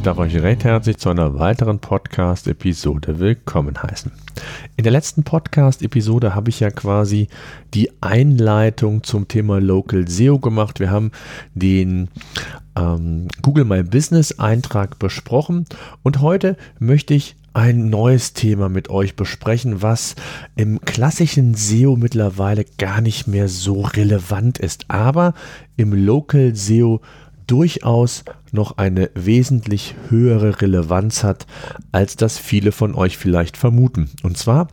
Ich darf euch recht herzlich zu einer weiteren Podcast-Episode willkommen heißen. In der letzten Podcast-Episode habe ich ja quasi die Einleitung zum Thema Local SEO gemacht. Wir haben den ähm, Google My Business Eintrag besprochen und heute möchte ich ein neues Thema mit euch besprechen, was im klassischen SEO mittlerweile gar nicht mehr so relevant ist, aber im Local SEO durchaus noch eine wesentlich höhere Relevanz hat, als das viele von euch vielleicht vermuten. Und zwar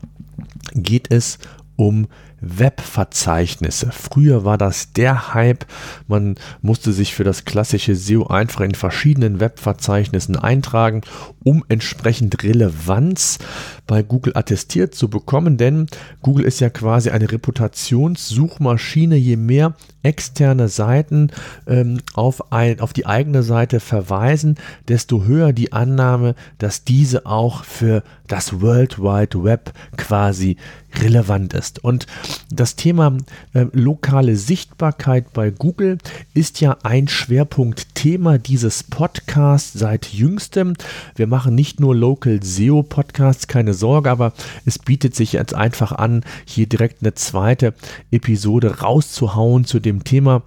geht es um Webverzeichnisse. Früher war das der Hype. Man musste sich für das klassische SEO einfach in verschiedenen Webverzeichnissen eintragen, um entsprechend Relevanz bei Google attestiert zu bekommen, denn Google ist ja quasi eine Reputationssuchmaschine. Je mehr externe Seiten ähm, auf, ein, auf die eigene Seite verweisen, desto höher die Annahme, dass diese auch für das World Wide Web quasi relevant ist. Und das Thema äh, lokale Sichtbarkeit bei Google ist ja ein Schwerpunktthema dieses Podcasts seit jüngstem. Wir machen nicht nur Local SEO Podcasts, keine Sorge, aber es bietet sich jetzt einfach an, hier direkt eine zweite Episode rauszuhauen zu dem Thema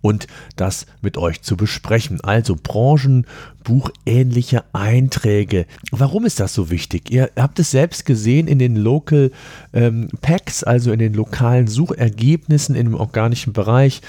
und das mit euch zu besprechen. Also Branchen, buchähnliche Einträge. Warum ist das so wichtig? Ihr habt es selbst gesehen in den Local ähm, Packs, also in den lokalen Suchergebnissen im organischen Bereich,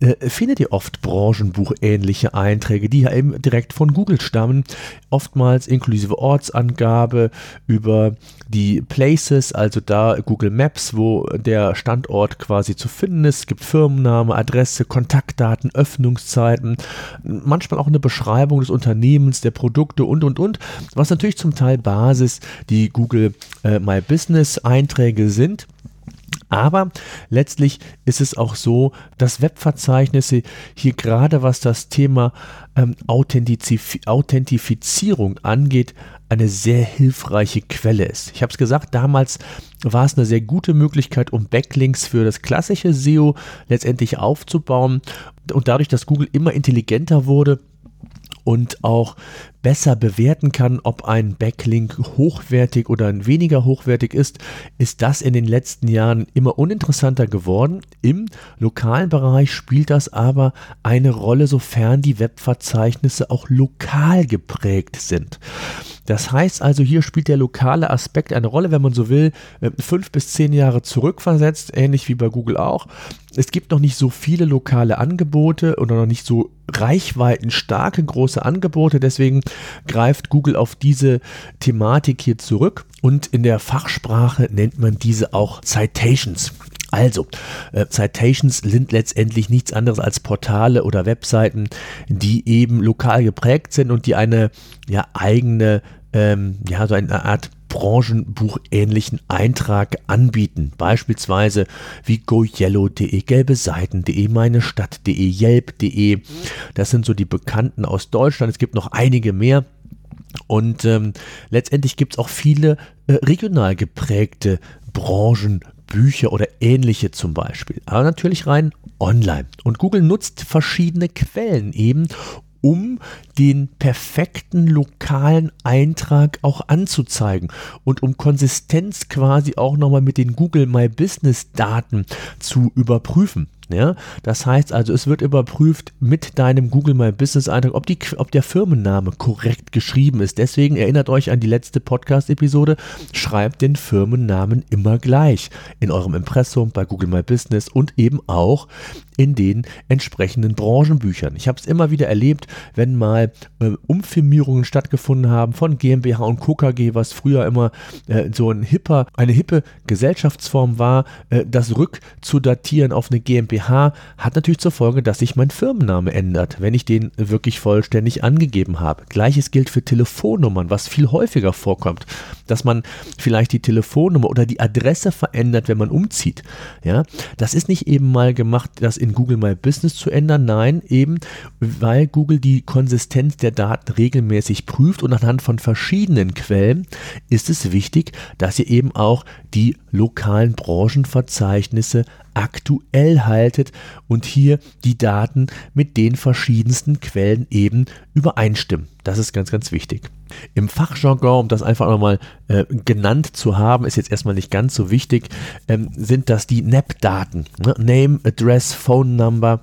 äh, findet ihr oft branchenbuchähnliche Einträge, die ja eben direkt von Google stammen, oftmals inklusive Ortsangabe über die Places, also da Google Maps, wo der Standort quasi zu finden ist. Es gibt Firmenname, Adresse, Kontaktdaten, Öffnungszeiten, manchmal auch eine Beschreibung des Unternehmens der Produkte und, und, und, was natürlich zum Teil Basis die Google äh, My Business Einträge sind. Aber letztlich ist es auch so, dass Webverzeichnisse hier gerade was das Thema ähm, Authentifizierung angeht, eine sehr hilfreiche Quelle ist. Ich habe es gesagt, damals war es eine sehr gute Möglichkeit, um Backlinks für das klassische SEO letztendlich aufzubauen. Und dadurch, dass Google immer intelligenter wurde, und auch besser bewerten kann, ob ein Backlink hochwertig oder weniger hochwertig ist, ist das in den letzten Jahren immer uninteressanter geworden. Im lokalen Bereich spielt das aber eine Rolle, sofern die Webverzeichnisse auch lokal geprägt sind. Das heißt also, hier spielt der lokale Aspekt eine Rolle, wenn man so will, äh, fünf bis zehn Jahre zurückversetzt, ähnlich wie bei Google auch. Es gibt noch nicht so viele lokale Angebote oder noch nicht so reichweitenstarke große Angebote. Deswegen greift Google auf diese Thematik hier zurück und in der Fachsprache nennt man diese auch Citations. Also, äh, Citations sind letztendlich nichts anderes als Portale oder Webseiten, die eben lokal geprägt sind und die eine ja, eigene, ähm, ja, so eine Art branchenbuchähnlichen Eintrag anbieten. Beispielsweise wie goyellow.de, gelbe Seiten.de, meine Stadt.de, Yelp.de. Das sind so die bekannten aus Deutschland. Es gibt noch einige mehr. Und ähm, letztendlich gibt es auch viele äh, regional geprägte Branchenbücher oder ähnliche zum Beispiel. Aber natürlich rein online. Und Google nutzt verschiedene Quellen eben, um den perfekten lokalen Eintrag auch anzuzeigen und um Konsistenz quasi auch nochmal mit den Google My Business Daten zu überprüfen. Ja, das heißt also, es wird überprüft mit deinem Google My Business Eintrag, ob, die, ob der Firmenname korrekt geschrieben ist. Deswegen erinnert euch an die letzte Podcast-Episode. Schreibt den Firmennamen immer gleich in eurem Impressum bei Google My Business und eben auch in den entsprechenden Branchenbüchern. Ich habe es immer wieder erlebt, wenn mal äh, Umfirmierungen stattgefunden haben von GmbH und KKG, was früher immer äh, so ein hipper, eine hippe Gesellschaftsform war, äh, das rückzudatieren auf eine GmbH GmbH hat natürlich zur Folge, dass sich mein Firmenname ändert, wenn ich den wirklich vollständig angegeben habe. Gleiches gilt für Telefonnummern, was viel häufiger vorkommt, dass man vielleicht die Telefonnummer oder die Adresse verändert, wenn man umzieht. Ja, das ist nicht eben mal gemacht, das in Google My Business zu ändern, nein, eben weil Google die Konsistenz der Daten regelmäßig prüft und anhand von verschiedenen Quellen ist es wichtig, dass ihr eben auch die lokalen Branchenverzeichnisse aktuell haltet und hier die Daten mit den verschiedensten Quellen eben übereinstimmen. Das ist ganz, ganz wichtig. Im Fachjargon, um das einfach nochmal äh, genannt zu haben, ist jetzt erstmal nicht ganz so wichtig, ähm, sind das die NAP-Daten. Ne? Name, Address, Phone Number.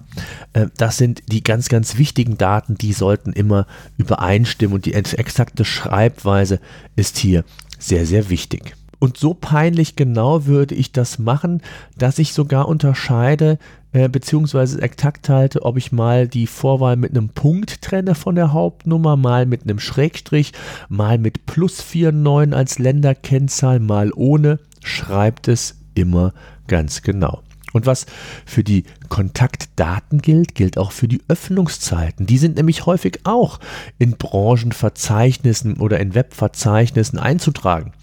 Äh, das sind die ganz, ganz wichtigen Daten, die sollten immer übereinstimmen und die exakte Schreibweise ist hier sehr, sehr wichtig. Und so peinlich genau würde ich das machen, dass ich sogar unterscheide äh, beziehungsweise exakt halte, ob ich mal die Vorwahl mit einem Punkt trenne von der Hauptnummer, mal mit einem Schrägstrich, mal mit plus 49 als Länderkennzahl, mal ohne, schreibt es immer ganz genau. Und was für die Kontaktdaten gilt, gilt auch für die Öffnungszeiten. Die sind nämlich häufig auch in Branchenverzeichnissen oder in Webverzeichnissen einzutragen.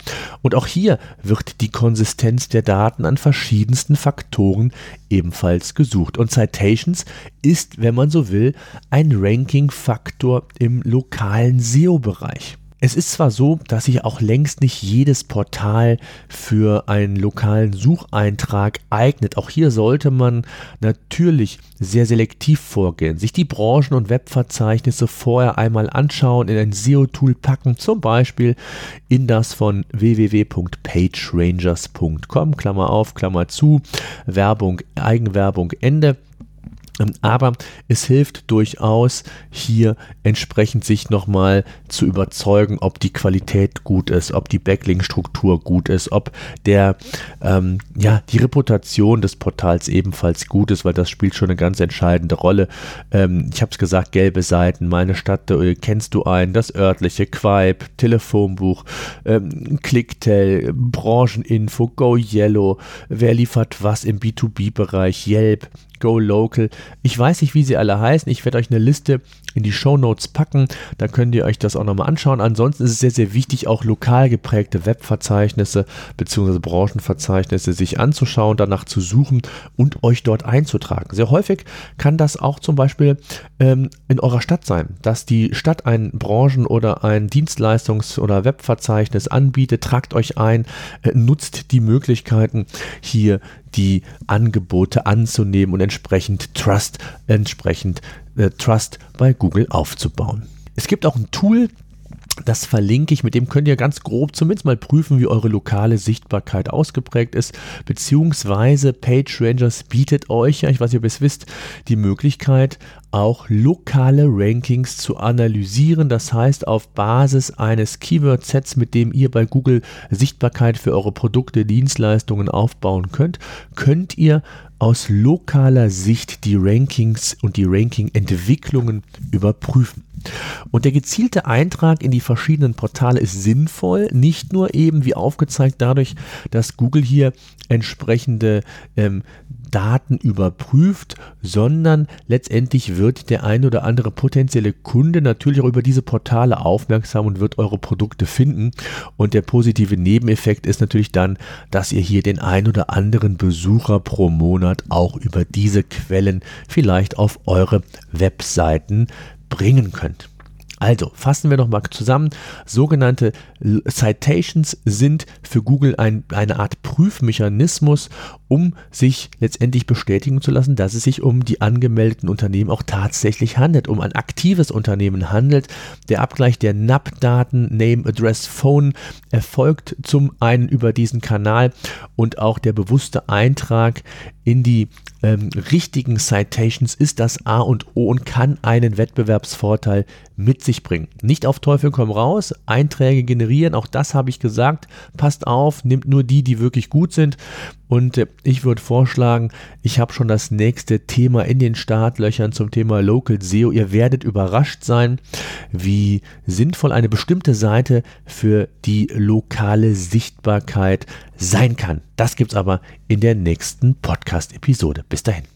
Und auch hier wird die Konsistenz der Daten an verschiedensten Faktoren ebenfalls gesucht. Und Citations ist, wenn man so will, ein Ranking-Faktor im lokalen SEO-Bereich. Es ist zwar so, dass sich auch längst nicht jedes Portal für einen lokalen Sucheintrag eignet. Auch hier sollte man natürlich sehr selektiv vorgehen, sich die Branchen- und Webverzeichnisse vorher einmal anschauen, in ein SEO-Tool packen, zum Beispiel in das von www.pagerangers.com, Klammer auf, Klammer zu, Werbung, Eigenwerbung, Ende. Ähm, aber es hilft durchaus, hier entsprechend sich nochmal zu überzeugen, ob die Qualität gut ist, ob die Backlink-Struktur gut ist, ob der, ähm, ja, die Reputation des Portals ebenfalls gut ist, weil das spielt schon eine ganz entscheidende Rolle. Ähm, ich habe es gesagt, gelbe Seiten, meine Stadt, äh, kennst du einen, das örtliche, Quipe, Telefonbuch, ähm, Clicktel, Brancheninfo, Go Yellow, wer liefert was im B2B-Bereich, Yelp, Go Local. Ich weiß nicht, wie sie alle heißen. Ich werde euch eine Liste in die Show Notes packen. Da könnt ihr euch das auch nochmal anschauen. Ansonsten ist es sehr, sehr wichtig, auch lokal geprägte Webverzeichnisse bzw. Branchenverzeichnisse sich anzuschauen, danach zu suchen und euch dort einzutragen. Sehr häufig kann das auch zum Beispiel ähm, in eurer Stadt sein, dass die Stadt ein Branchen- oder ein Dienstleistungs- oder Webverzeichnis anbietet. Tragt euch ein, äh, nutzt die Möglichkeiten, hier die Angebote anzunehmen und entsprechend Trust, entsprechend äh, Trust bei Google aufzubauen. Es gibt auch ein Tool, das verlinke ich, mit dem könnt ihr ganz grob zumindest mal prüfen, wie eure lokale Sichtbarkeit ausgeprägt ist, beziehungsweise PageRangers bietet euch, ja, ich weiß nicht, ob ihr es wisst, die Möglichkeit, auch lokale Rankings zu analysieren. Das heißt, auf Basis eines Keyword-Sets, mit dem ihr bei Google Sichtbarkeit für eure Produkte, Dienstleistungen aufbauen könnt, könnt ihr aus lokaler Sicht die Rankings und die Ranking-Entwicklungen überprüfen. Und der gezielte Eintrag in die verschiedenen Portale ist sinnvoll, nicht nur eben wie aufgezeigt dadurch, dass Google hier entsprechende ähm, Daten überprüft, sondern letztendlich wird der ein oder andere potenzielle Kunde natürlich auch über diese Portale aufmerksam und wird eure Produkte finden. Und der positive Nebeneffekt ist natürlich dann, dass ihr hier den ein oder anderen Besucher pro Monat auch über diese Quellen vielleicht auf eure Webseiten bringen könnt. Also fassen wir nochmal zusammen. Sogenannte Citations sind für Google ein, eine Art Prüfmechanismus, um sich letztendlich bestätigen zu lassen, dass es sich um die angemeldeten Unternehmen auch tatsächlich handelt, um ein aktives Unternehmen handelt. Der Abgleich der NAP-Daten, Name, Address, Phone, erfolgt zum einen über diesen Kanal und auch der bewusste Eintrag in die ähm, richtigen Citations ist das A und O und kann einen Wettbewerbsvorteil mit sich bringen. Nicht auf Teufel komm raus, Einträge generieren, auch das habe ich gesagt. Passt auf, nimmt nur die, die wirklich gut sind. Und äh, ich würde vorschlagen, ich habe schon das nächste Thema in den Startlöchern zum Thema Local SEO. Ihr werdet überrascht sein, wie sinnvoll eine bestimmte Seite für die lokale Sichtbarkeit sein kann. Das gibt es aber in der nächsten Podcast-Episode. Bis dahin.